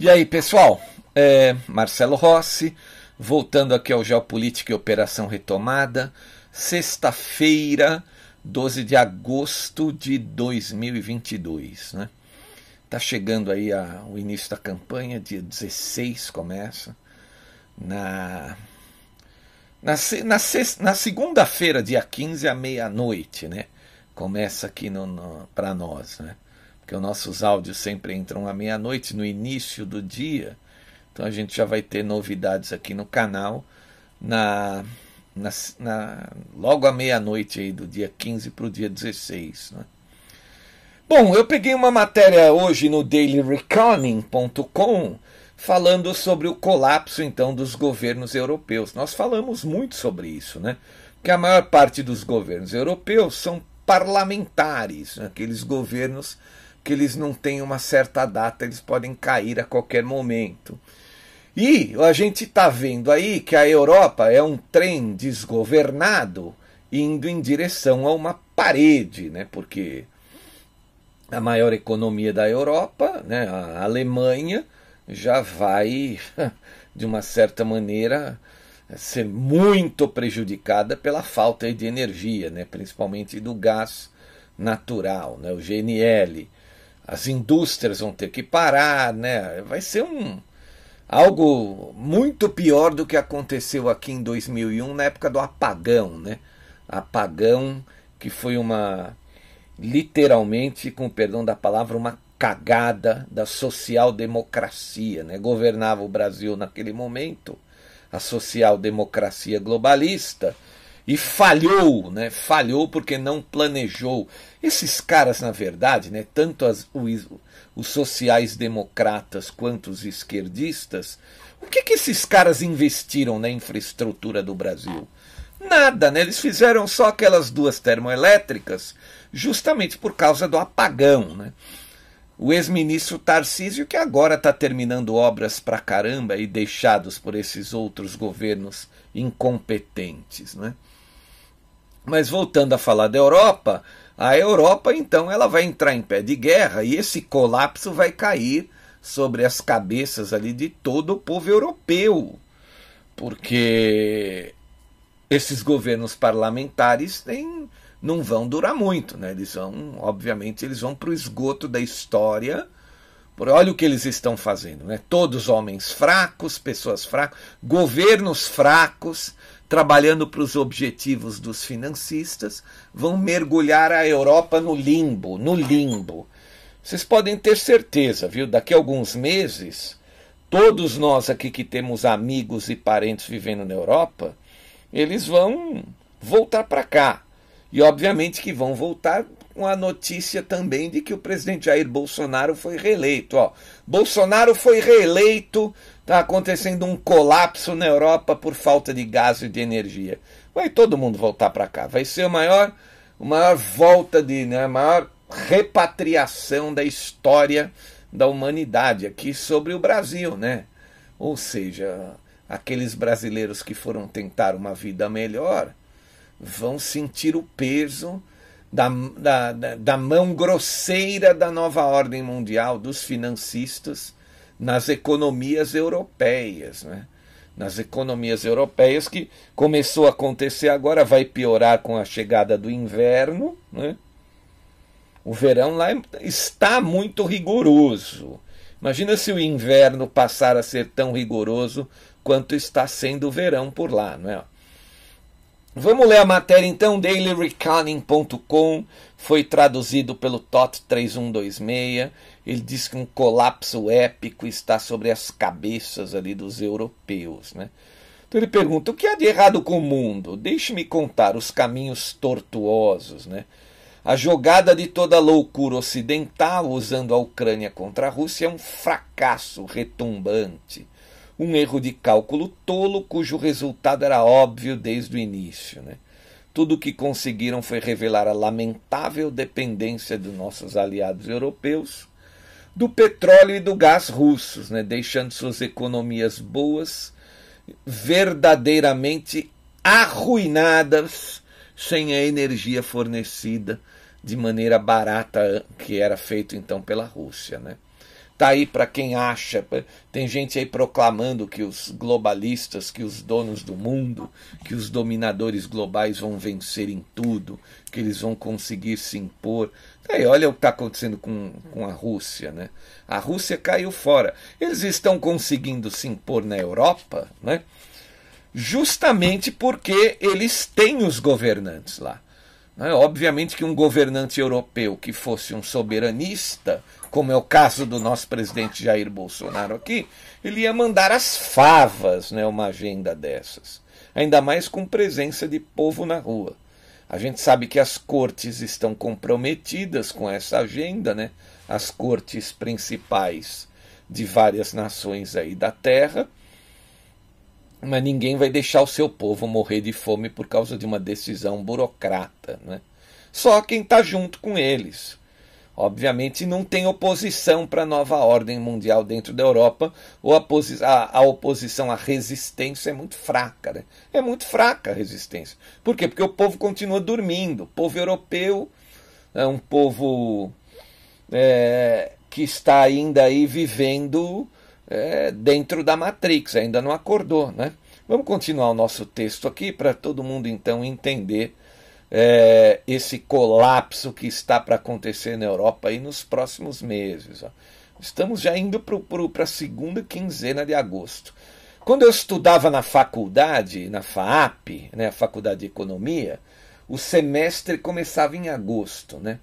E aí, pessoal? É Marcelo Rossi, voltando aqui ao Geopolítica e Operação Retomada, sexta-feira, 12 de agosto de 2022, né? Tá chegando aí a, o início da campanha, dia 16 começa. Na na, na, na segunda-feira, dia 15, à meia-noite, né? Começa aqui no, no para nós, né? Porque os nossos áudios sempre entram à meia-noite, no início do dia. Então a gente já vai ter novidades aqui no canal na, na, na logo à meia-noite aí do dia 15 para o dia 16. Né? Bom, eu peguei uma matéria hoje no dailyreconning.com falando sobre o colapso então dos governos europeus. Nós falamos muito sobre isso, né? Que a maior parte dos governos europeus são parlamentares, né? aqueles governos que eles não têm uma certa data, eles podem cair a qualquer momento. E a gente está vendo aí que a Europa é um trem desgovernado indo em direção a uma parede, né? porque a maior economia da Europa, né, a Alemanha, já vai, de uma certa maneira, ser muito prejudicada pela falta de energia, né, principalmente do gás natural, né, o GNL as indústrias vão ter que parar, né? Vai ser um algo muito pior do que aconteceu aqui em 2001 na época do apagão, né? Apagão que foi uma literalmente, com perdão da palavra, uma cagada da social-democracia, né? Governava o Brasil naquele momento a social-democracia globalista e falhou, né? Falhou porque não planejou. Esses caras, na verdade, né, tanto as, os, os sociais-democratas quanto os esquerdistas, o que, que esses caras investiram na infraestrutura do Brasil? Nada, né? Eles fizeram só aquelas duas termoelétricas justamente por causa do apagão, né? O ex-ministro Tarcísio, que agora está terminando obras pra caramba e deixados por esses outros governos incompetentes, né? Mas voltando a falar da Europa, a Europa então ela vai entrar em pé de guerra e esse colapso vai cair sobre as cabeças ali de todo o povo europeu. Porque esses governos parlamentares têm, não vão durar muito, né? Eles vão, obviamente, eles vão para o esgoto da história. Olha o que eles estão fazendo, né? Todos homens fracos, pessoas fracas, governos fracos, trabalhando para os objetivos dos financistas, vão mergulhar a Europa no limbo, no limbo. Vocês podem ter certeza, viu? Daqui a alguns meses, todos nós aqui que temos amigos e parentes vivendo na Europa, eles vão voltar para cá. E obviamente que vão voltar com a notícia também de que o presidente Jair Bolsonaro foi reeleito. Ó, Bolsonaro foi reeleito Está acontecendo um colapso na Europa por falta de gás e de energia. Vai todo mundo voltar para cá. Vai ser a maior, a maior volta de, né, a maior repatriação da história da humanidade aqui sobre o Brasil, né? Ou seja, aqueles brasileiros que foram tentar uma vida melhor vão sentir o peso da, da, da, mão grosseira da nova ordem mundial, dos financistas, nas economias europeias. Né? Nas economias europeias, que começou a acontecer agora, vai piorar com a chegada do inverno. Né? O verão lá está muito rigoroso. Imagina se o inverno passar a ser tão rigoroso quanto está sendo o verão por lá, não é? Vamos ler a matéria então, dailyreconning.com, foi traduzido pelo TOT 3126. Ele diz que um colapso épico está sobre as cabeças ali dos europeus, né? Então ele pergunta: o que há de errado com o mundo? Deixe-me contar os caminhos tortuosos, né? A jogada de toda a loucura ocidental usando a Ucrânia contra a Rússia é um fracasso retumbante um erro de cálculo tolo cujo resultado era óbvio desde o início. Né? Tudo o que conseguiram foi revelar a lamentável dependência dos nossos aliados europeus do petróleo e do gás russos, né? deixando suas economias boas verdadeiramente arruinadas sem a energia fornecida de maneira barata que era feito então pela Rússia. Né? Tá aí para quem acha. Tem gente aí proclamando que os globalistas, que os donos do mundo, que os dominadores globais vão vencer em tudo, que eles vão conseguir se impor. Aí, olha o que está acontecendo com, com a Rússia. Né? A Rússia caiu fora. Eles estão conseguindo se impor na Europa, né? justamente porque eles têm os governantes lá. Né? Obviamente que um governante europeu que fosse um soberanista como é o caso do nosso presidente Jair Bolsonaro aqui, ele ia mandar as favas, né, uma agenda dessas. Ainda mais com presença de povo na rua. A gente sabe que as cortes estão comprometidas com essa agenda, né? As cortes principais de várias nações aí da Terra. Mas ninguém vai deixar o seu povo morrer de fome por causa de uma decisão burocrata, né? Só quem está junto com eles. Obviamente não tem oposição para a nova ordem mundial dentro da Europa, ou a, oposição à resistência é muito fraca. Né? É muito fraca a resistência. Por quê? Porque o povo continua dormindo. O povo europeu é um povo é, que está ainda aí vivendo é, dentro da Matrix, ainda não acordou. Né? Vamos continuar o nosso texto aqui para todo mundo então entender é, esse colapso que está para acontecer na Europa aí nos próximos meses. Ó. Estamos já indo para a segunda quinzena de agosto. Quando eu estudava na faculdade, na FAAP, né, a Faculdade de Economia, o semestre começava em agosto, né?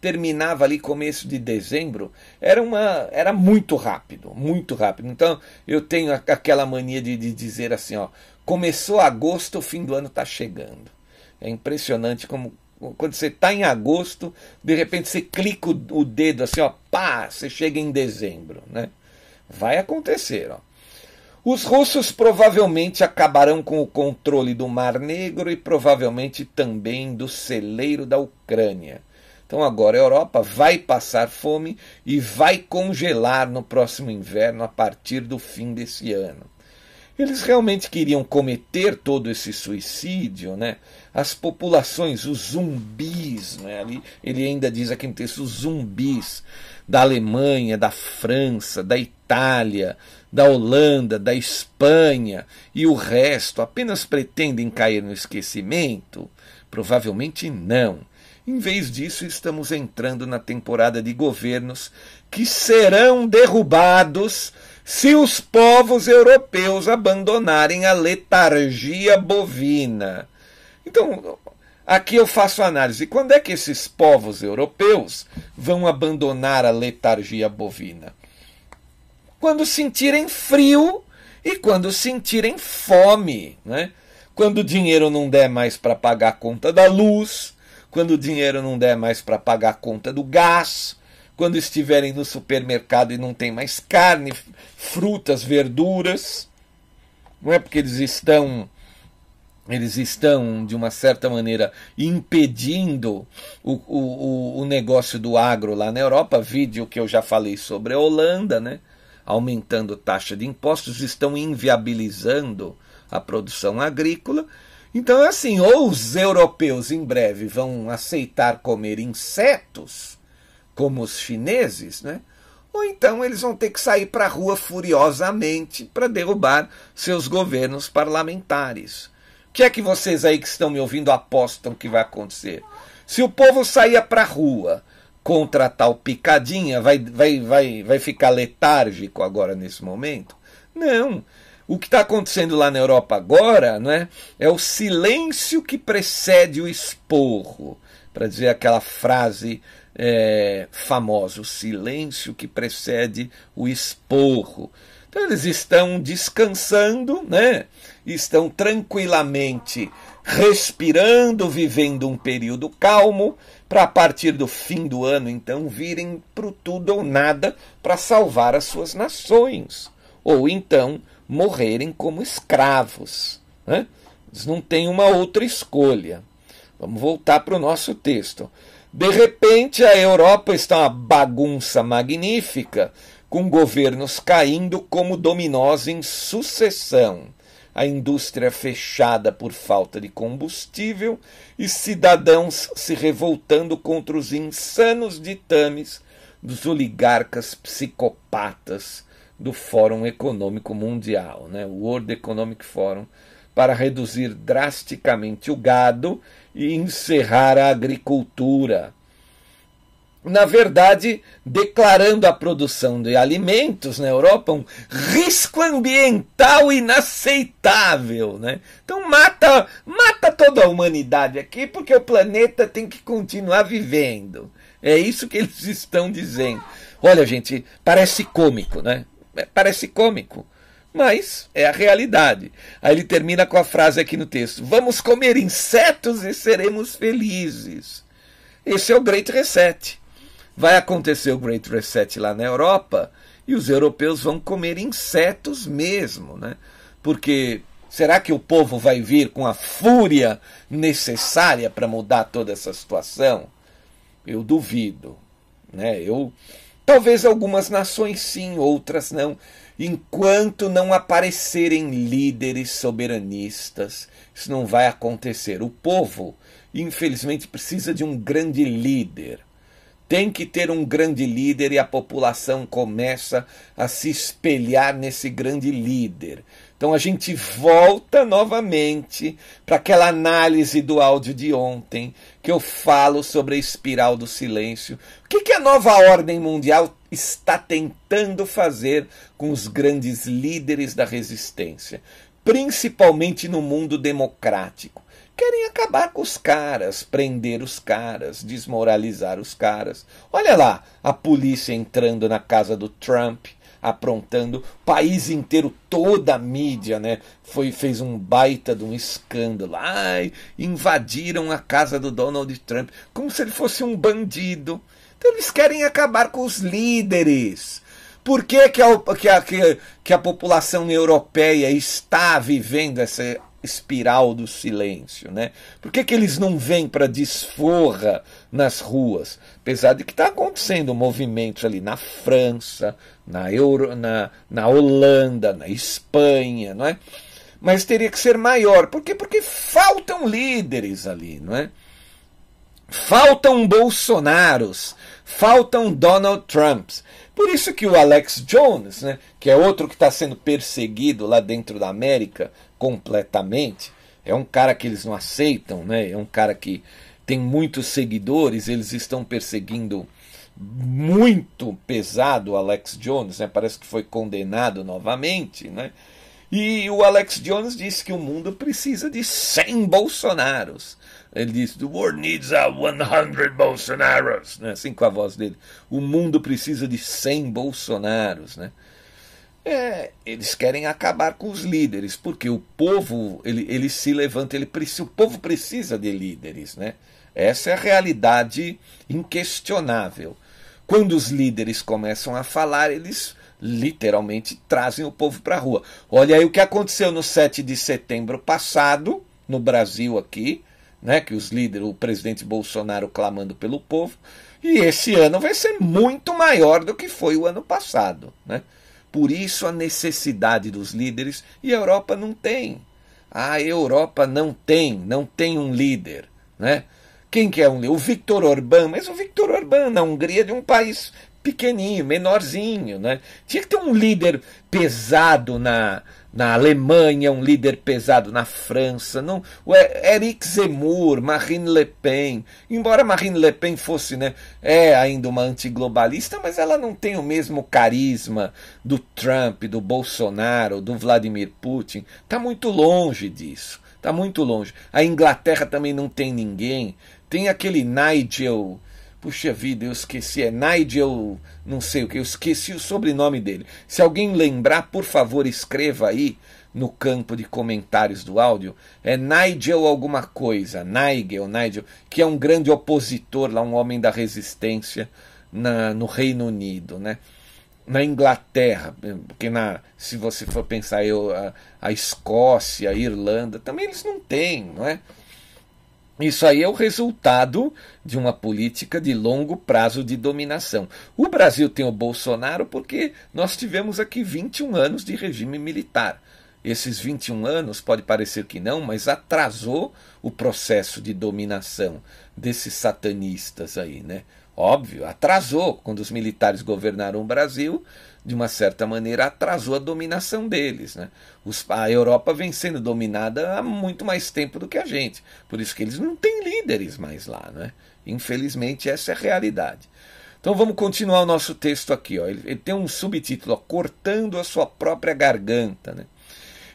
Terminava ali começo de dezembro, era uma era muito rápido, muito rápido. Então eu tenho aquela mania de, de dizer assim, ó, começou agosto, o fim do ano está chegando. É impressionante como quando você está em agosto, de repente você clica o, dedo assim, ó, pá, você chega em dezembro, né? Vai acontecer, ó. Os russos provavelmente acabarão com o controle do Mar Negro e provavelmente também do celeiro da Ucrânia. Então agora a Europa vai passar fome e vai congelar no próximo inverno a partir do fim desse ano. Eles realmente queriam cometer todo esse suicídio, né? As populações, os zumbis, né? Ali, ele ainda diz aqui no texto, os zumbis da Alemanha, da França, da Itália, da Holanda, da Espanha e o resto apenas pretendem cair no esquecimento? Provavelmente não. Em vez disso, estamos entrando na temporada de governos que serão derrubados se os povos europeus abandonarem a letargia bovina. Então, aqui eu faço análise. Quando é que esses povos europeus vão abandonar a letargia bovina? Quando sentirem frio e quando sentirem fome. Né? Quando o dinheiro não der mais para pagar a conta da luz, quando o dinheiro não der mais para pagar a conta do gás, quando estiverem no supermercado e não tem mais carne, frutas, verduras. Não é porque eles estão eles estão, de uma certa maneira, impedindo o, o, o negócio do agro lá na Europa. Vídeo que eu já falei sobre a Holanda, né? aumentando taxa de impostos, estão inviabilizando a produção agrícola. Então, é assim, ou os europeus em breve vão aceitar comer insetos, como os chineses, né? ou então eles vão ter que sair para a rua furiosamente para derrubar seus governos parlamentares. O que é que vocês aí que estão me ouvindo apostam que vai acontecer? Se o povo sair para a rua contra tal picadinha, vai, vai, vai, vai ficar letárgico agora nesse momento? Não. O que está acontecendo lá na Europa agora né, é o silêncio que precede o esporro. Para dizer aquela frase é, famosa, o silêncio que precede o esporro. Então eles estão descansando, né? estão tranquilamente respirando, vivendo um período calmo, para a partir do fim do ano, então, virem para tudo ou nada para salvar as suas nações, ou então morrerem como escravos. Né? Eles não têm uma outra escolha. Vamos voltar para o nosso texto. De repente, a Europa está uma bagunça magnífica, com governos caindo como dominós em sucessão a indústria fechada por falta de combustível e cidadãos se revoltando contra os insanos ditames dos oligarcas psicopatas do Fórum Econômico Mundial, né, o World Economic Forum, para reduzir drasticamente o gado e encerrar a agricultura na verdade, declarando a produção de alimentos na Europa um risco ambiental inaceitável. Né? Então mata, mata toda a humanidade aqui, porque o planeta tem que continuar vivendo. É isso que eles estão dizendo. Olha, gente, parece cômico, né? É, parece cômico. Mas é a realidade. Aí ele termina com a frase aqui no texto: Vamos comer insetos e seremos felizes. Esse é o Great Reset vai acontecer o Great Reset lá na Europa e os europeus vão comer insetos mesmo, né? Porque será que o povo vai vir com a fúria necessária para mudar toda essa situação? Eu duvido, né? Eu talvez algumas nações sim, outras não. Enquanto não aparecerem líderes soberanistas, isso não vai acontecer. O povo, infelizmente, precisa de um grande líder tem que ter um grande líder e a população começa a se espelhar nesse grande líder. Então a gente volta novamente para aquela análise do áudio de ontem, que eu falo sobre a espiral do silêncio. O que, que a nova ordem mundial está tentando fazer com os grandes líderes da resistência, principalmente no mundo democrático? querem acabar com os caras, prender os caras, desmoralizar os caras. Olha lá, a polícia entrando na casa do Trump, aprontando, país inteiro, toda a mídia, né, foi fez um baita de um escândalo. Ai, invadiram a casa do Donald Trump, como se ele fosse um bandido. Então eles querem acabar com os líderes. Por que, que, a, que, a, que a população europeia está vivendo essa espiral do silêncio, né? Por que, que eles não vêm para desforra nas ruas? Apesar de que está acontecendo movimentos ali na França, na, Euro, na, na Holanda, na Espanha, não é? Mas teria que ser maior. Por quê? Porque faltam líderes ali, não é? Faltam Bolsonaros, faltam Donald Trumps. Por isso que o Alex Jones, né, que é outro que está sendo perseguido lá dentro da América completamente, é um cara que eles não aceitam, né? É um cara que tem muitos seguidores, eles estão perseguindo muito pesado o Alex Jones, né? Parece que foi condenado novamente, né? E o Alex Jones disse que o mundo precisa de 100 Bolsonaros. Ele disse: The world needs a 100 Bolsonaros. Né? Assim com a voz dele. O mundo precisa de 100 Bolsonaros. Né? É, eles querem acabar com os líderes, porque o povo ele, ele se levanta, ele precisa, o povo precisa de líderes. Né? Essa é a realidade inquestionável. Quando os líderes começam a falar, eles literalmente trazem o povo para a rua. Olha aí o que aconteceu no 7 de setembro passado, no Brasil aqui né, que os líderes, o presidente Bolsonaro clamando pelo povo, e esse ano vai ser muito maior do que foi o ano passado, né? Por isso a necessidade dos líderes e a Europa não tem. A Europa não tem, não tem um líder, né? Quem que é um líder? O Victor Orbán, mas o Victor Orbán na Hungria é de um país pequenininho, menorzinho, né? Tinha que ter um líder pesado na, na Alemanha, um líder pesado. Na França, não, o Eric Zemmour, Marine Le Pen, embora Marine Le Pen fosse, né, é ainda uma antiglobalista, mas ela não tem o mesmo carisma do Trump, do Bolsonaro, do Vladimir Putin, está muito longe disso, está muito longe. A Inglaterra também não tem ninguém, tem aquele Nigel Puxa vida, eu esqueci. É Nigel, não sei o que, eu esqueci o sobrenome dele. Se alguém lembrar, por favor, escreva aí no campo de comentários do áudio. É Nigel alguma coisa, Nigel, Nigel, que é um grande opositor lá, um homem da resistência na, no Reino Unido, né? Na Inglaterra, porque na, se você for pensar eu, a, a Escócia, a Irlanda, também eles não têm, não é? Isso aí é o resultado de uma política de longo prazo de dominação. O Brasil tem o Bolsonaro porque nós tivemos aqui 21 anos de regime militar. Esses 21 anos, pode parecer que não, mas atrasou o processo de dominação desses satanistas aí, né? Óbvio, atrasou. Quando os militares governaram o Brasil, de uma certa maneira, atrasou a dominação deles. Né? Os, a Europa vem sendo dominada há muito mais tempo do que a gente. Por isso que eles não têm líderes mais lá. Né? Infelizmente, essa é a realidade. Então vamos continuar o nosso texto aqui. Ó. Ele, ele tem um subtítulo, ó, Cortando a sua própria garganta. Né?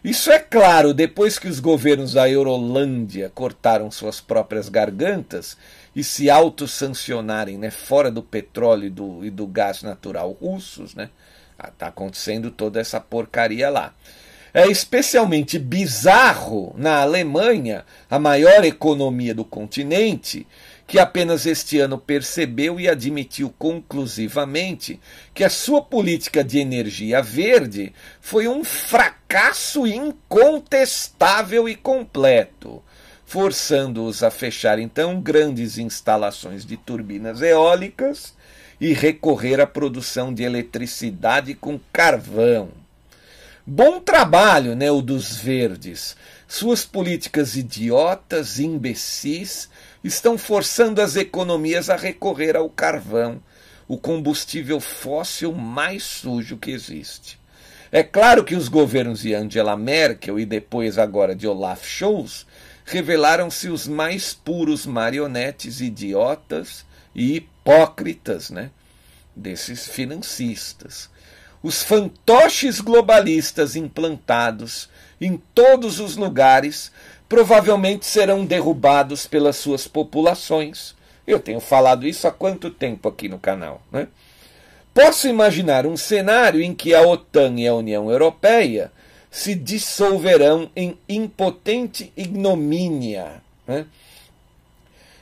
Isso é claro, depois que os governos da Eurolândia cortaram suas próprias gargantas e se autossancionarem né, fora do petróleo e do, e do gás natural russos, né, Está acontecendo toda essa porcaria lá. É especialmente bizarro na Alemanha, a maior economia do continente, que apenas este ano percebeu e admitiu conclusivamente que a sua política de energia verde foi um fracasso incontestável e completo, forçando-os a fechar então grandes instalações de turbinas eólicas e recorrer à produção de eletricidade com carvão. Bom trabalho, né, o dos verdes. Suas políticas idiotas, imbecis, estão forçando as economias a recorrer ao carvão, o combustível fóssil mais sujo que existe. É claro que os governos de Angela Merkel e depois agora de Olaf Scholz revelaram-se os mais puros marionetes idiotas e hipócritas né, desses financistas. Os fantoches globalistas implantados em todos os lugares provavelmente serão derrubados pelas suas populações. Eu tenho falado isso há quanto tempo aqui no canal. Né? Posso imaginar um cenário em que a OTAN e a União Europeia se dissolverão em impotente ignomínia. Né?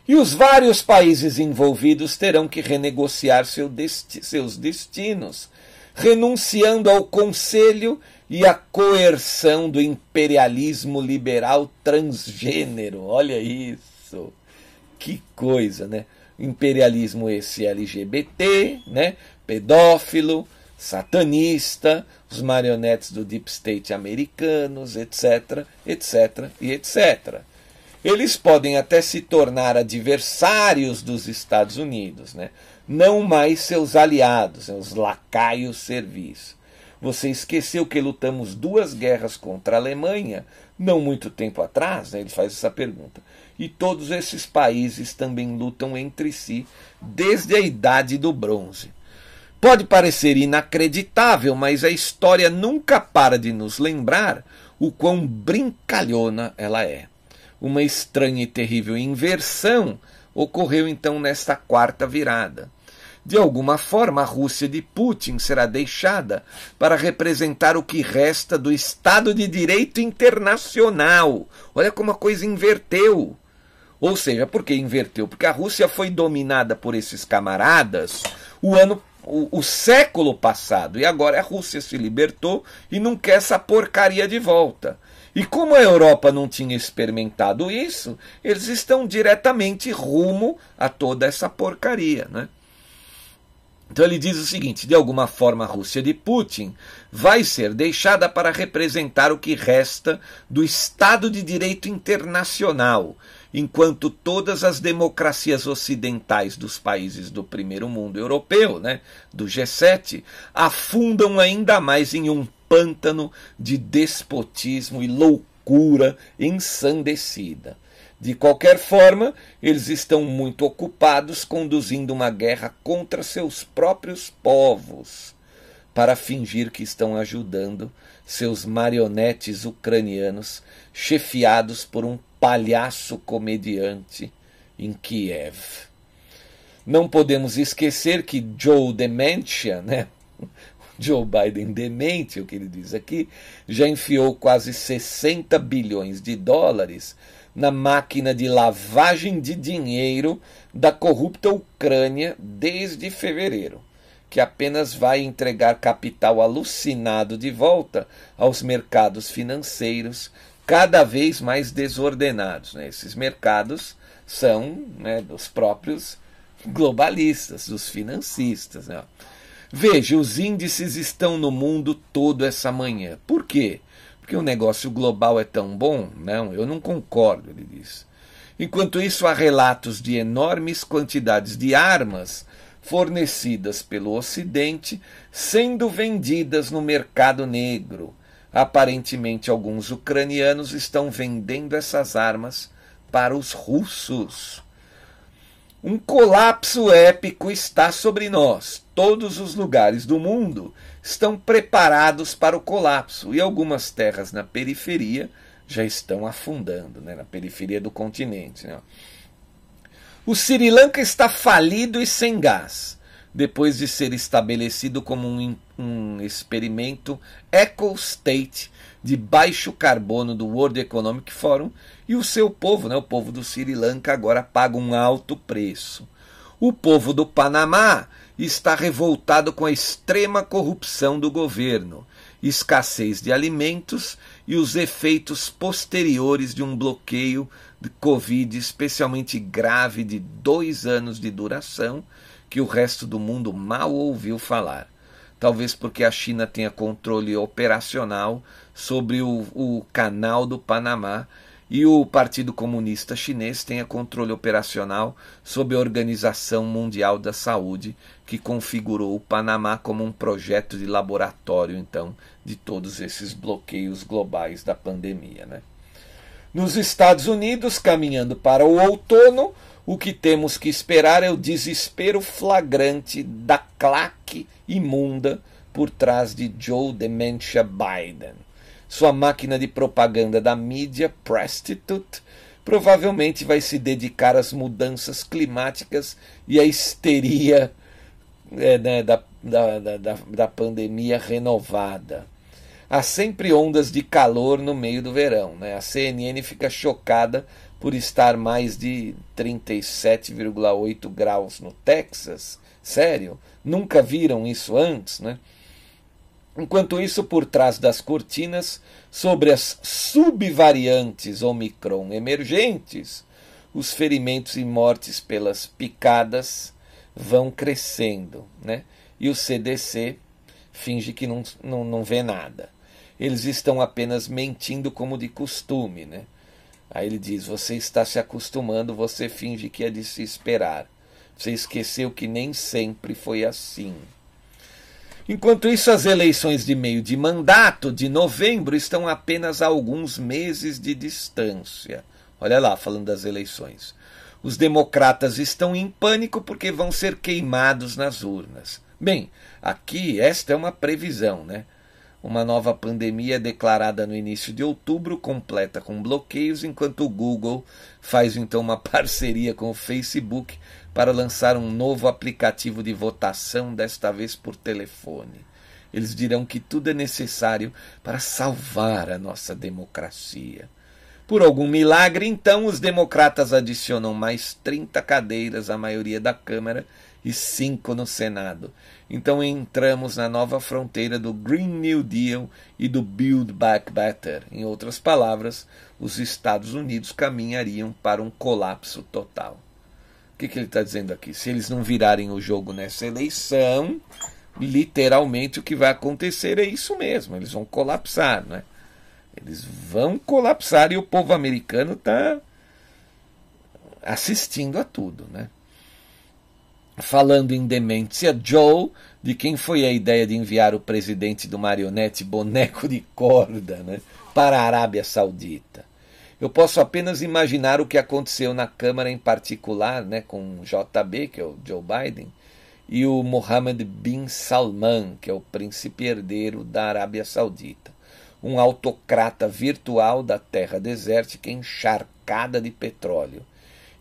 E os vários países envolvidos terão que renegociar seu desti seus destinos, renunciando ao conselho e à coerção do imperialismo liberal transgênero. Olha isso. Que coisa, né? Imperialismo esse LGBT, né? Pedófilo, satanista, os marionetes do deep state americanos, etc, etc e etc. Eles podem até se tornar adversários dos Estados Unidos, né? não mais seus aliados, os lacaios servis. Você esqueceu que lutamos duas guerras contra a Alemanha, não muito tempo atrás? Né? Ele faz essa pergunta. E todos esses países também lutam entre si desde a idade do bronze. Pode parecer inacreditável, mas a história nunca para de nos lembrar o quão brincalhona ela é. Uma estranha e terrível inversão ocorreu então nesta quarta virada. De alguma forma, a Rússia de Putin será deixada para representar o que resta do Estado de Direito Internacional. Olha como a coisa inverteu. Ou seja, por que inverteu? Porque a Rússia foi dominada por esses camaradas o ano o, o, século passado e agora a Rússia se libertou e não quer essa porcaria de volta. E como a Europa não tinha experimentado isso, eles estão diretamente rumo a toda essa porcaria. Né? Então ele diz o seguinte: de alguma forma, a Rússia de Putin vai ser deixada para representar o que resta do Estado de Direito internacional, enquanto todas as democracias ocidentais dos países do primeiro mundo europeu, né, do G7, afundam ainda mais em um pântano de despotismo e loucura ensandecida. De qualquer forma, eles estão muito ocupados conduzindo uma guerra contra seus próprios povos, para fingir que estão ajudando seus marionetes ucranianos, chefiados por um palhaço comediante em Kiev. Não podemos esquecer que Joe Dementia, né? Joe Biden demente, o que ele diz aqui, já enfiou quase 60 bilhões de dólares na máquina de lavagem de dinheiro da corrupta Ucrânia desde fevereiro, que apenas vai entregar capital alucinado de volta aos mercados financeiros cada vez mais desordenados. Né? Esses mercados são né, dos próprios globalistas, dos financistas. Né? Veja, os índices estão no mundo todo essa manhã. Por quê? porque o negócio global é tão bom? Não, eu não concordo, ele diz. Enquanto isso, há relatos de enormes quantidades de armas fornecidas pelo Ocidente sendo vendidas no mercado negro. Aparentemente, alguns ucranianos estão vendendo essas armas para os russos. Um colapso épico está sobre nós. Todos os lugares do mundo estão preparados para o colapso e algumas terras na periferia já estão afundando, né, na periferia do continente. Né. O Sri Lanka está falido e sem gás, depois de ser estabelecido como um, um experimento eco-state de baixo carbono do World Economic Forum, e o seu povo, né, o povo do Sri Lanka, agora paga um alto preço. O povo do Panamá está revoltado com a extrema corrupção do governo, escassez de alimentos e os efeitos posteriores de um bloqueio de Covid especialmente grave de dois anos de duração que o resto do mundo mal ouviu falar. Talvez porque a China tenha controle operacional sobre o, o canal do Panamá e o Partido Comunista Chinês tenha controle operacional sobre a Organização Mundial da Saúde, que configurou o Panamá como um projeto de laboratório, então, de todos esses bloqueios globais da pandemia. Né? Nos Estados Unidos, caminhando para o outono, o que temos que esperar é o desespero flagrante da claque imunda por trás de Joe Dementia Biden sua máquina de propaganda da mídia, Prostitute, provavelmente vai se dedicar às mudanças climáticas e à histeria é, né, da, da, da, da pandemia renovada. Há sempre ondas de calor no meio do verão. Né? A CNN fica chocada por estar mais de 37,8 graus no Texas. Sério? Nunca viram isso antes, né? Enquanto isso, por trás das cortinas, sobre as subvariantes Omicron emergentes, os ferimentos e mortes pelas picadas vão crescendo, né? E o CDC finge que não, não, não vê nada. Eles estão apenas mentindo como de costume, né? Aí ele diz: Você está se acostumando, você finge que é de se esperar. Você esqueceu que nem sempre foi assim. Enquanto isso, as eleições de meio de mandato de novembro estão apenas a alguns meses de distância. Olha lá, falando das eleições. Os democratas estão em pânico porque vão ser queimados nas urnas. Bem, aqui esta é uma previsão, né? Uma nova pandemia declarada no início de outubro, completa com bloqueios, enquanto o Google faz então uma parceria com o Facebook para lançar um novo aplicativo de votação, desta vez por telefone. Eles dirão que tudo é necessário para salvar a nossa democracia. Por algum milagre, então, os democratas adicionam mais 30 cadeiras à maioria da Câmara e cinco no Senado. Então entramos na nova fronteira do Green New Deal e do Build Back Better. Em outras palavras, os Estados Unidos caminhariam para um colapso total. O que, que ele está dizendo aqui? Se eles não virarem o jogo nessa eleição, literalmente o que vai acontecer é isso mesmo. Eles vão colapsar, né? Eles vão colapsar e o povo americano está assistindo a tudo, né? Falando em demência, Joe, de quem foi a ideia de enviar o presidente do marionete boneco de corda, né, para a Arábia Saudita? Eu posso apenas imaginar o que aconteceu na Câmara em particular, né, com o JB, que é o Joe Biden, e o Mohammed bin Salman, que é o príncipe herdeiro da Arábia Saudita, um autocrata virtual da terra desértica encharcada de petróleo.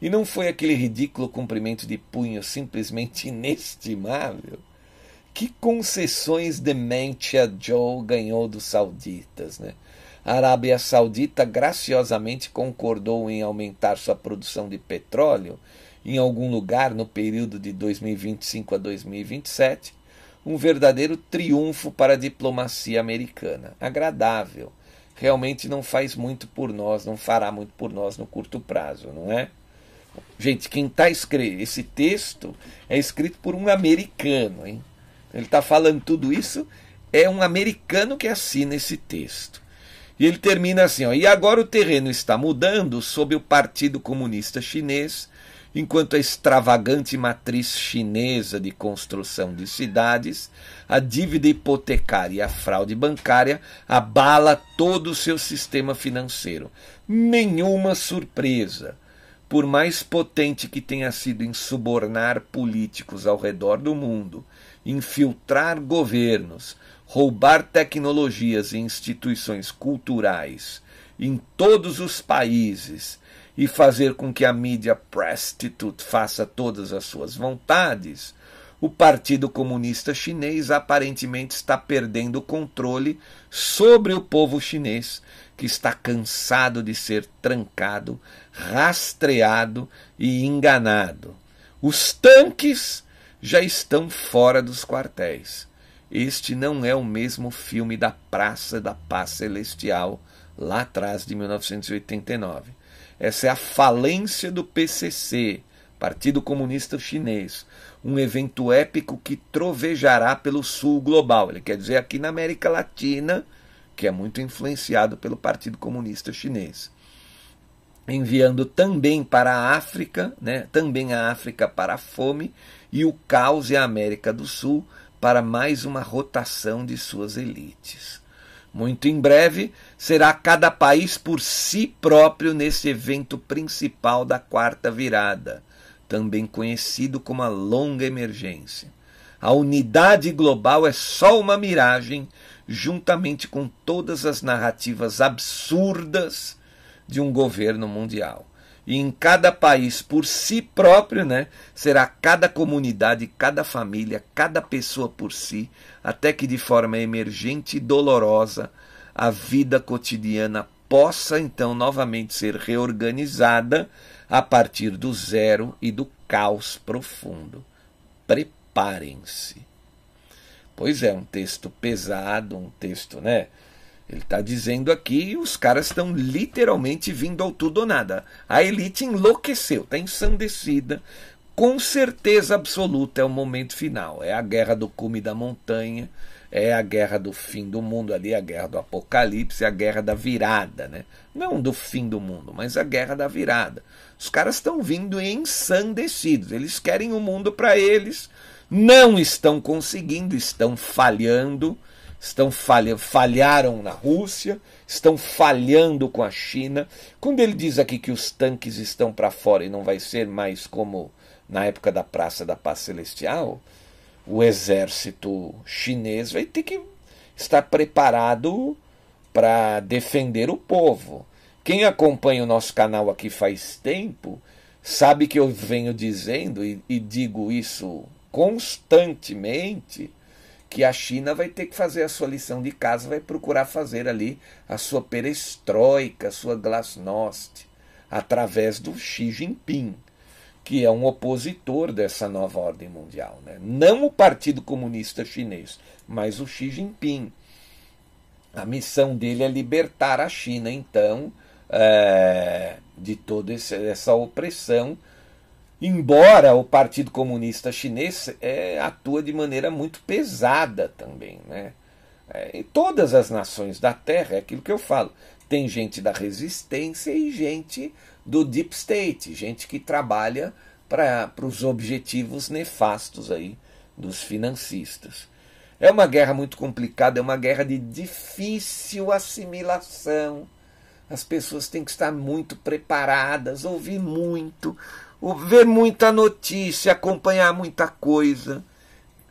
E não foi aquele ridículo cumprimento de punho simplesmente inestimável? Que concessões Dementia Joe ganhou dos sauditas, né? A Arábia Saudita graciosamente concordou em aumentar sua produção de petróleo em algum lugar no período de 2025 a 2027, um verdadeiro triunfo para a diplomacia americana. Agradável. Realmente não faz muito por nós, não fará muito por nós no curto prazo, não é? Gente, quem está escrevendo esse texto é escrito por um americano, hein? Ele está falando tudo isso, é um americano que assina esse texto. E ele termina assim: ó, e agora o terreno está mudando sob o Partido Comunista Chinês, enquanto a extravagante matriz chinesa de construção de cidades, a dívida hipotecária e a fraude bancária abala todo o seu sistema financeiro. Nenhuma surpresa. Por mais potente que tenha sido em subornar políticos ao redor do mundo, infiltrar governos, roubar tecnologias e instituições culturais em todos os países e fazer com que a mídia prostitute faça todas as suas vontades, o Partido Comunista Chinês aparentemente está perdendo o controle sobre o povo chinês, que está cansado de ser trancado, rastreado e enganado. Os tanques já estão fora dos quartéis. Este não é o mesmo filme da Praça da Paz Celestial, lá atrás de 1989. Essa é a falência do PCC, Partido Comunista Chinês, um evento épico que trovejará pelo sul global. Ele quer dizer aqui na América Latina, que é muito influenciado pelo Partido Comunista Chinês. Enviando também para a África, né, também a África para a fome e o caos e a América do Sul para mais uma rotação de suas elites. Muito em breve será cada país por si próprio nesse evento principal da quarta virada, também conhecido como a longa emergência. A unidade global é só uma miragem, juntamente com todas as narrativas absurdas de um governo mundial e em cada país por si próprio, né, será cada comunidade, cada família, cada pessoa por si, até que de forma emergente e dolorosa a vida cotidiana possa então novamente ser reorganizada a partir do zero e do caos profundo. Preparem-se. Pois é, um texto pesado, um texto, né? Ele está dizendo aqui os caras estão literalmente vindo ao tudo ou nada. A elite enlouqueceu, está ensandecida. Com certeza absoluta é o momento final. É a guerra do cume da montanha, é a guerra do fim do mundo ali, a guerra do apocalipse, a guerra da virada, né? Não do fim do mundo, mas a guerra da virada. Os caras estão vindo ensandecidos. Eles querem o mundo para eles, não estão conseguindo, estão falhando estão falha, falharam na Rússia, estão falhando com a China. Quando ele diz aqui que os tanques estão para fora e não vai ser mais como na época da Praça da Paz Celestial, o exército chinês vai ter que estar preparado para defender o povo. Quem acompanha o nosso canal aqui faz tempo sabe que eu venho dizendo e, e digo isso constantemente que a China vai ter que fazer a sua lição de casa, vai procurar fazer ali a sua perestroika, a sua glasnost, através do Xi Jinping, que é um opositor dessa nova ordem mundial. Né? Não o Partido Comunista Chinês, mas o Xi Jinping. A missão dele é libertar a China, então, é, de toda essa opressão Embora o Partido Comunista Chinês é, atua de maneira muito pesada também. Né? É, em todas as nações da Terra, é aquilo que eu falo. Tem gente da resistência e gente do Deep State, gente que trabalha para os objetivos nefastos aí dos financistas. É uma guerra muito complicada, é uma guerra de difícil assimilação. As pessoas têm que estar muito preparadas, ouvir muito, ver muita notícia, acompanhar muita coisa.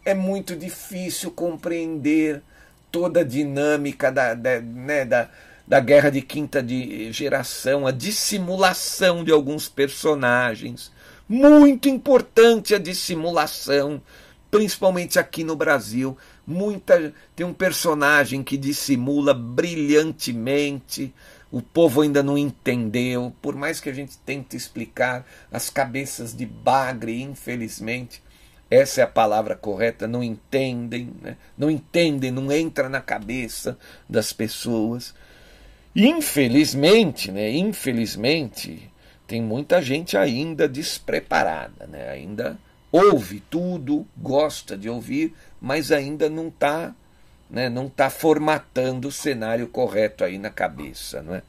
É muito difícil compreender toda a dinâmica da, da, né, da, da guerra de quinta de geração, a dissimulação de alguns personagens. Muito importante a dissimulação, principalmente aqui no Brasil. Muita tem um personagem que dissimula brilhantemente. O povo ainda não entendeu, por mais que a gente tente explicar, as cabeças de bagre, infelizmente, essa é a palavra correta, não entendem, né? não entendem, não entra na cabeça das pessoas. Infelizmente, né? Infelizmente, tem muita gente ainda despreparada, né? Ainda ouve tudo, gosta de ouvir, mas ainda não está né, não tá formatando o cenário correto aí na cabeça. Não é?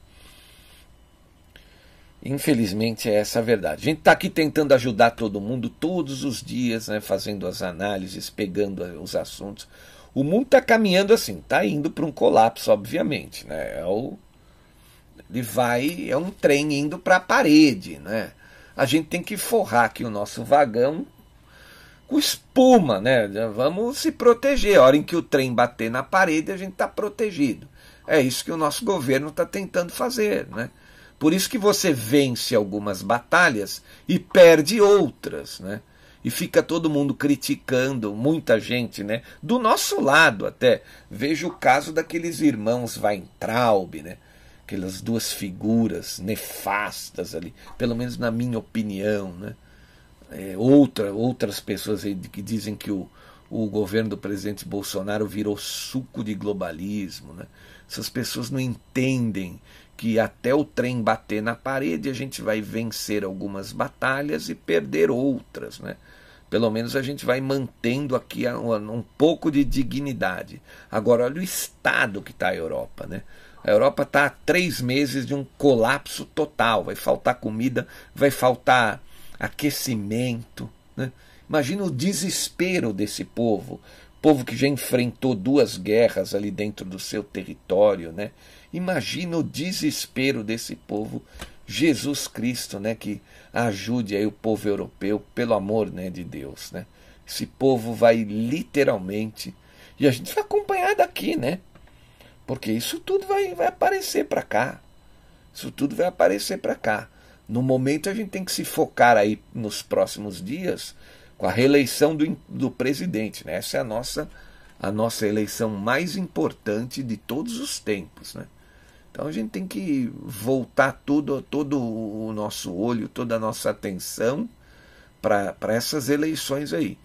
Infelizmente é essa a verdade. A gente está aqui tentando ajudar todo mundo todos os dias, né, fazendo as análises, pegando os assuntos. O mundo está caminhando assim, está indo para um colapso, obviamente. Né? É o, ele vai, é um trem indo para a parede. Né? A gente tem que forrar aqui o nosso vagão com espuma, né? Vamos se proteger. A hora em que o trem bater na parede, a gente está protegido. É isso que o nosso governo está tentando fazer, né? Por isso que você vence algumas batalhas e perde outras, né? E fica todo mundo criticando, muita gente, né? Do nosso lado até. Veja o caso daqueles irmãos Weintraub, né? Aquelas duas figuras nefastas ali, pelo menos na minha opinião, né? é, outra, outras pessoas que dizem que o, o governo do presidente Bolsonaro virou suco de globalismo. Né? Essas pessoas não entendem que até o trem bater na parede a gente vai vencer algumas batalhas e perder outras. Né? Pelo menos a gente vai mantendo aqui um, um pouco de dignidade. Agora, olha o estado que está a Europa. Né? A Europa está há três meses de um colapso total. Vai faltar comida, vai faltar aquecimento. Né? Imagina o desespero desse povo, povo que já enfrentou duas guerras ali dentro do seu território. Né? Imagina o desespero desse povo. Jesus Cristo, né, que ajude aí o povo europeu, pelo amor né, de Deus. Né? Esse povo vai literalmente. E a gente vai acompanhar daqui, né? Porque isso tudo vai, vai aparecer para cá. Isso tudo vai aparecer para cá. No momento, a gente tem que se focar aí nos próximos dias com a reeleição do, do presidente. Né? Essa é a nossa, a nossa eleição mais importante de todos os tempos. Né? Então a gente tem que voltar tudo, todo o nosso olho, toda a nossa atenção para essas eleições aí.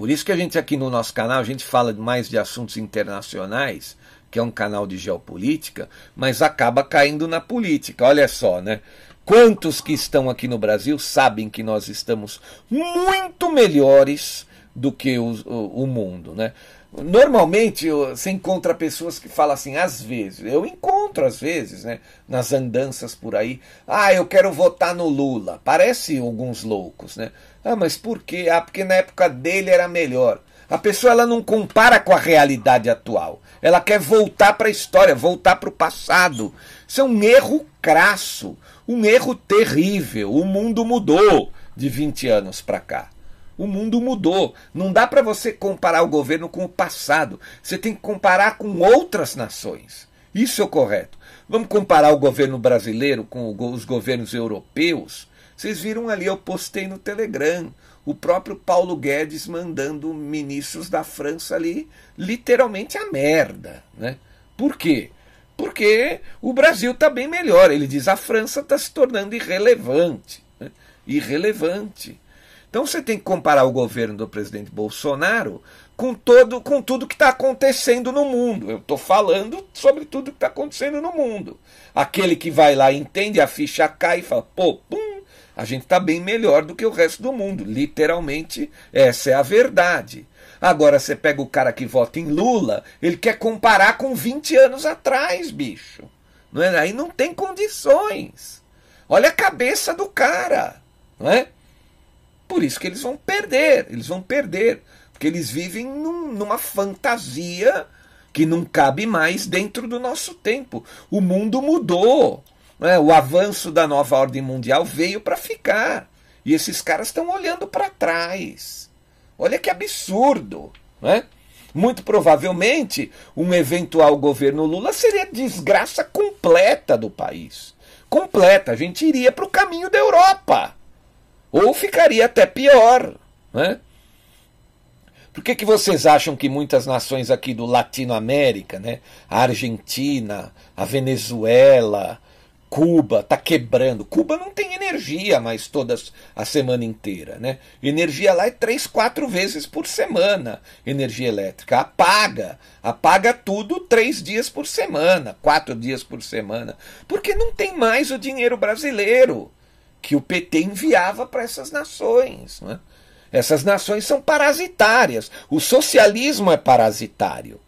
Por isso que a gente aqui no nosso canal, a gente fala mais de assuntos internacionais, que é um canal de geopolítica, mas acaba caindo na política. Olha só, né? Quantos que estão aqui no Brasil sabem que nós estamos muito melhores do que o, o, o mundo, né? Normalmente você encontra pessoas que falam assim, às vezes, eu encontro às vezes, né, nas andanças por aí, ah, eu quero votar no Lula. Parece alguns loucos, né? Ah, mas por quê? Ah, porque na época dele era melhor. A pessoa ela não compara com a realidade atual. Ela quer voltar para a história, voltar para o passado. Isso é um erro crasso, um erro terrível. O mundo mudou de 20 anos para cá. O mundo mudou. Não dá para você comparar o governo com o passado. Você tem que comparar com outras nações. Isso é o correto. Vamos comparar o governo brasileiro com os governos europeus? Vocês viram ali, eu postei no Telegram o próprio Paulo Guedes mandando ministros da França ali literalmente a merda. Né? Por quê? Porque o Brasil está bem melhor. Ele diz a França está se tornando irrelevante. Né? Irrelevante. Então você tem que comparar o governo do presidente Bolsonaro com, todo, com tudo que está acontecendo no mundo. Eu estou falando sobre tudo que está acontecendo no mundo. Aquele que vai lá entende, a ficha cai e fala, pô, pum, A gente está bem melhor do que o resto do mundo. Literalmente, essa é a verdade. Agora você pega o cara que vota em Lula, ele quer comparar com 20 anos atrás, bicho. Não é? Aí não tem condições. Olha a cabeça do cara. Não é? Por isso que eles vão perder. Eles vão perder. Porque eles vivem num, numa fantasia que não cabe mais dentro do nosso tempo. O mundo mudou. É? O avanço da nova ordem mundial veio para ficar. E esses caras estão olhando para trás. Olha que absurdo, né? Muito provavelmente, um eventual governo Lula seria desgraça completa do país. Completa. A gente iria para o caminho da Europa. Ou ficaria até pior. Né? Por que, que vocês acham que muitas nações aqui do Latinoamérica, né? a Argentina, a Venezuela, Cuba está quebrando. Cuba não tem energia mais todas a semana inteira, né? Energia lá é três, quatro vezes por semana, energia elétrica. Apaga, apaga tudo três dias por semana, quatro dias por semana, porque não tem mais o dinheiro brasileiro que o PT enviava para essas nações. Né? Essas nações são parasitárias. O socialismo é parasitário.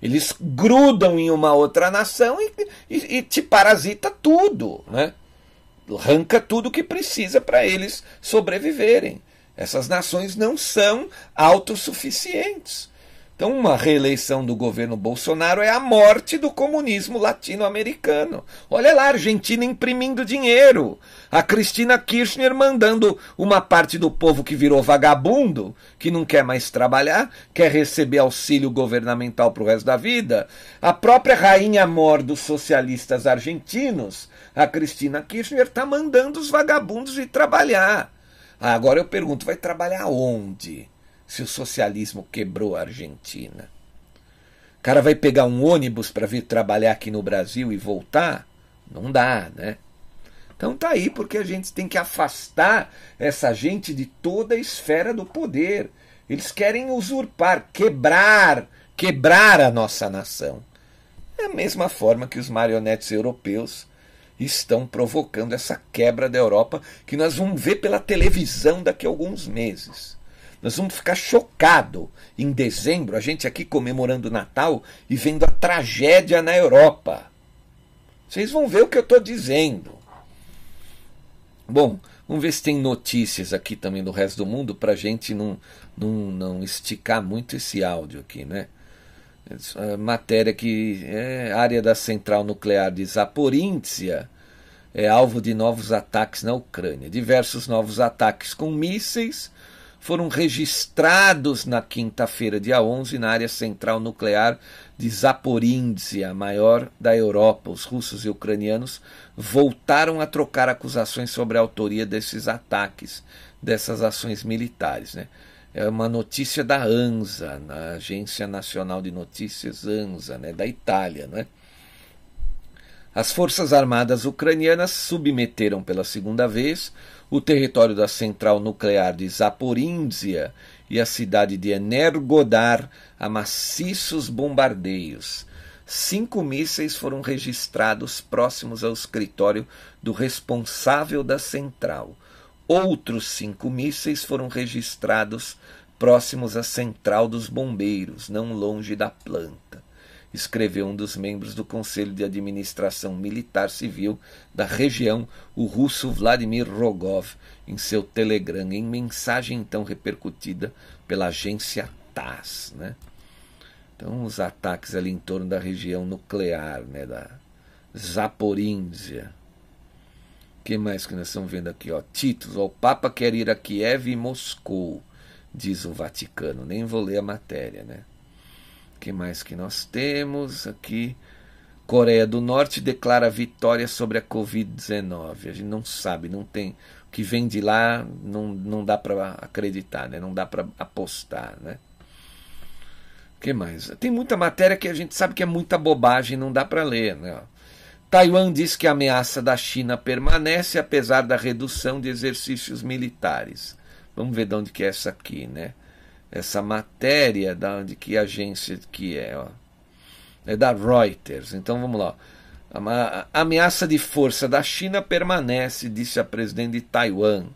Eles grudam em uma outra nação e, e, e te parasita tudo, né? Arranca tudo que precisa para eles sobreviverem. Essas nações não são autossuficientes. Então, uma reeleição do governo Bolsonaro é a morte do comunismo latino-americano. Olha lá, a Argentina imprimindo dinheiro. A Cristina Kirchner mandando uma parte do povo que virou vagabundo, que não quer mais trabalhar, quer receber auxílio governamental para o resto da vida. A própria rainha mor dos socialistas argentinos, a Cristina Kirchner, está mandando os vagabundos ir trabalhar. Agora eu pergunto, vai trabalhar onde? se o socialismo quebrou a Argentina. O cara vai pegar um ônibus para vir trabalhar aqui no Brasil e voltar? Não dá, né? Então tá aí porque a gente tem que afastar essa gente de toda a esfera do poder. Eles querem usurpar, quebrar, quebrar a nossa nação. É a mesma forma que os marionetes europeus estão provocando essa quebra da Europa que nós vamos ver pela televisão daqui a alguns meses. Nós vamos ficar chocados em dezembro, a gente aqui comemorando o Natal e vendo a tragédia na Europa. Vocês vão ver o que eu estou dizendo. Bom, vamos ver se tem notícias aqui também do resto do mundo para a gente não, não, não esticar muito esse áudio aqui, né? Essa matéria que é área da central nuclear de Zaporizhia é alvo de novos ataques na Ucrânia. Diversos novos ataques com mísseis foram registrados na quinta-feira, dia 11, na área central nuclear de Zaporizhia, a maior da Europa. Os russos e ucranianos voltaram a trocar acusações sobre a autoria desses ataques, dessas ações militares. Né? É uma notícia da ANSA, na Agência Nacional de Notícias ANSA, né? da Itália. Né? As Forças Armadas ucranianas submeteram pela segunda vez o território da central nuclear de Zaporizhia e a cidade de Energodar a maciços bombardeios. Cinco mísseis foram registrados próximos ao escritório do responsável da central. Outros cinco mísseis foram registrados próximos à central dos bombeiros, não longe da planta escreveu um dos membros do Conselho de Administração Militar Civil da região, o russo Vladimir Rogov, em seu telegram, em mensagem então repercutida pela agência TASS. Né? Então, os ataques ali em torno da região nuclear, né, da Zaporizhia. O que mais que nós estamos vendo aqui? Ó? Títulos: ó, O Papa quer ir a Kiev e Moscou, diz o Vaticano. Nem vou ler a matéria, né? Que mais que nós temos aqui? Coreia do Norte declara vitória sobre a Covid-19. A gente não sabe, não tem. O que vem de lá não, não dá para acreditar, né? não dá para apostar. Né? que mais? Tem muita matéria que a gente sabe que é muita bobagem, não dá para ler. Né? Taiwan diz que a ameaça da China permanece apesar da redução de exercícios militares. Vamos ver de onde que é essa aqui, né? Essa matéria da de que agência que é, ó. É da Reuters. Então vamos lá. A ameaça de força da China permanece, disse a presidente de Taiwan,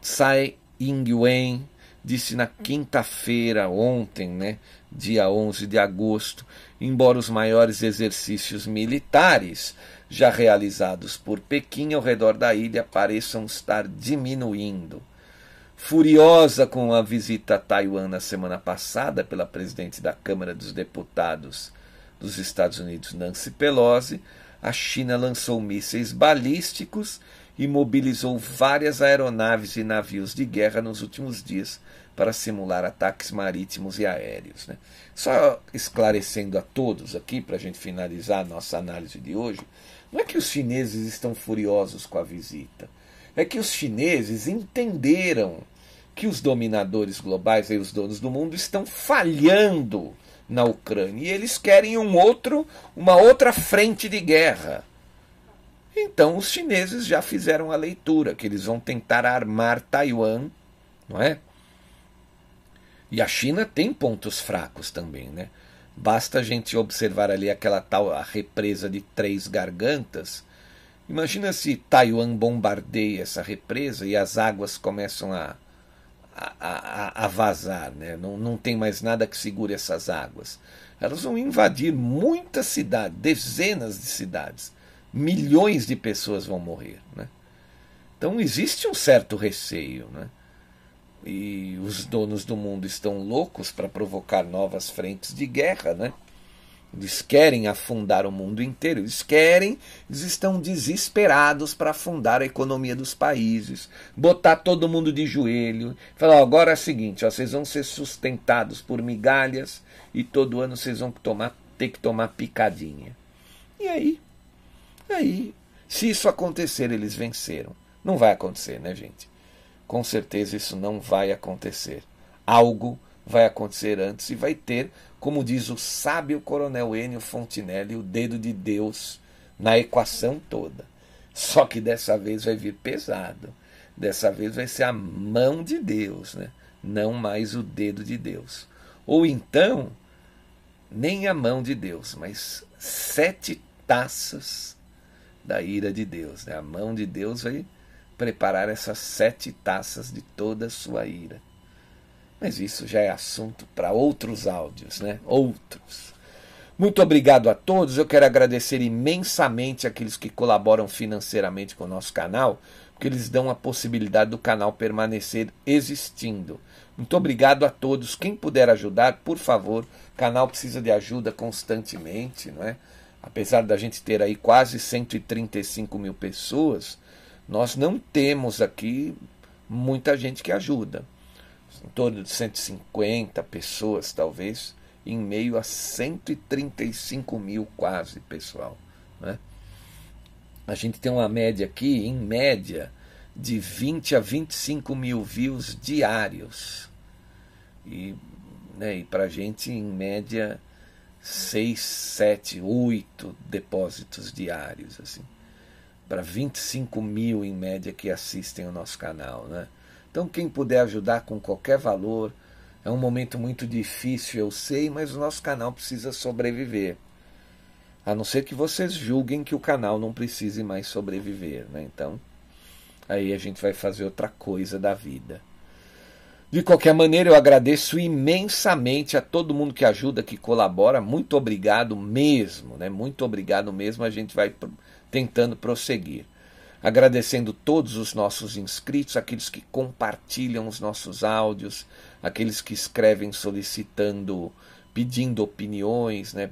Tsai Ing-wen, disse na quinta-feira, ontem, né, dia 11 de agosto, embora os maiores exercícios militares já realizados por Pequim ao redor da ilha pareçam estar diminuindo. Furiosa com a visita a Taiwan na semana passada pela presidente da Câmara dos Deputados dos Estados Unidos, Nancy Pelosi, a China lançou mísseis balísticos e mobilizou várias aeronaves e navios de guerra nos últimos dias para simular ataques marítimos e aéreos. Né? Só esclarecendo a todos aqui, para a gente finalizar a nossa análise de hoje, não é que os chineses estão furiosos com a visita, é que os chineses entenderam que os dominadores globais e os donos do mundo estão falhando na Ucrânia e eles querem um outro, uma outra frente de guerra. Então os chineses já fizeram a leitura que eles vão tentar armar Taiwan, não é? E a China tem pontos fracos também, né? Basta a gente observar ali aquela tal a represa de três gargantas. Imagina se Taiwan bombardeia essa represa e as águas começam a, a, a, vazar, né? não, não tem mais nada que segure essas águas. Elas vão invadir muitas cidades, dezenas de cidades. Milhões de pessoas vão morrer. Né? Então existe um certo receio. Né? E os donos do mundo estão loucos para provocar novas frentes de guerra. Né? Eles querem afundar o mundo inteiro, eles querem, eles estão desesperados para afundar a economia dos países, botar todo mundo de joelho, falar: agora é o seguinte, ó, vocês vão ser sustentados por migalhas e todo ano vocês vão tomar, ter que tomar picadinha. E aí? Aí, se isso acontecer, eles venceram. Não vai acontecer, né, gente? Com certeza isso não vai acontecer. Algo vai acontecer antes e vai ter como diz o sábio coronel Enio Fontinelli, o dedo de Deus na equação toda. Só que dessa vez vai vir pesado. Dessa vez vai ser a mão de Deus, né? não mais o dedo de Deus. Ou então, nem a mão de Deus, mas sete taças da ira de Deus. Né? A mão de Deus vai preparar essas sete taças de toda a sua ira. Mas isso já é assunto para outros áudios, né? Outros. Muito obrigado a todos. Eu quero agradecer imensamente aqueles que colaboram financeiramente com o nosso canal, porque eles dão a possibilidade do canal permanecer existindo. Muito obrigado a todos. Quem puder ajudar, por favor, o canal precisa de ajuda constantemente, não é? Apesar da gente ter aí quase 135 mil pessoas, nós não temos aqui muita gente que ajuda em torno de 150 pessoas, talvez, em meio a 135 mil quase, pessoal. Né? A gente tem uma média aqui, em média, de 20 a 25 mil views diários. E, né, e para gente, em média, 6, 7, 8 depósitos diários. assim Para 25 mil, em média, que assistem o nosso canal. Né? Então, quem puder ajudar com qualquer valor, é um momento muito difícil, eu sei, mas o nosso canal precisa sobreviver. A não ser que vocês julguem que o canal não precise mais sobreviver. Né? Então, aí a gente vai fazer outra coisa da vida. De qualquer maneira, eu agradeço imensamente a todo mundo que ajuda, que colabora. Muito obrigado mesmo, né? Muito obrigado mesmo. A gente vai tentando prosseguir agradecendo todos os nossos inscritos, aqueles que compartilham os nossos áudios, aqueles que escrevem solicitando, pedindo opiniões, né,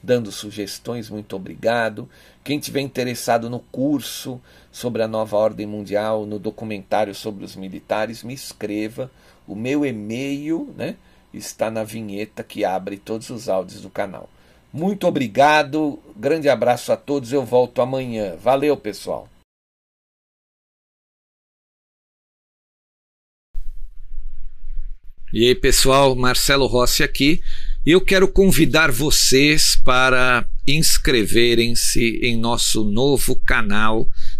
dando sugestões, muito obrigado. Quem tiver interessado no curso sobre a nova ordem mundial, no documentário sobre os militares, me escreva. O meu e-mail né, está na vinheta que abre todos os áudios do canal. Muito obrigado, grande abraço a todos. Eu volto amanhã. Valeu, pessoal. E aí, pessoal, Marcelo Rossi aqui. Eu quero convidar vocês para inscreverem-se em nosso novo canal.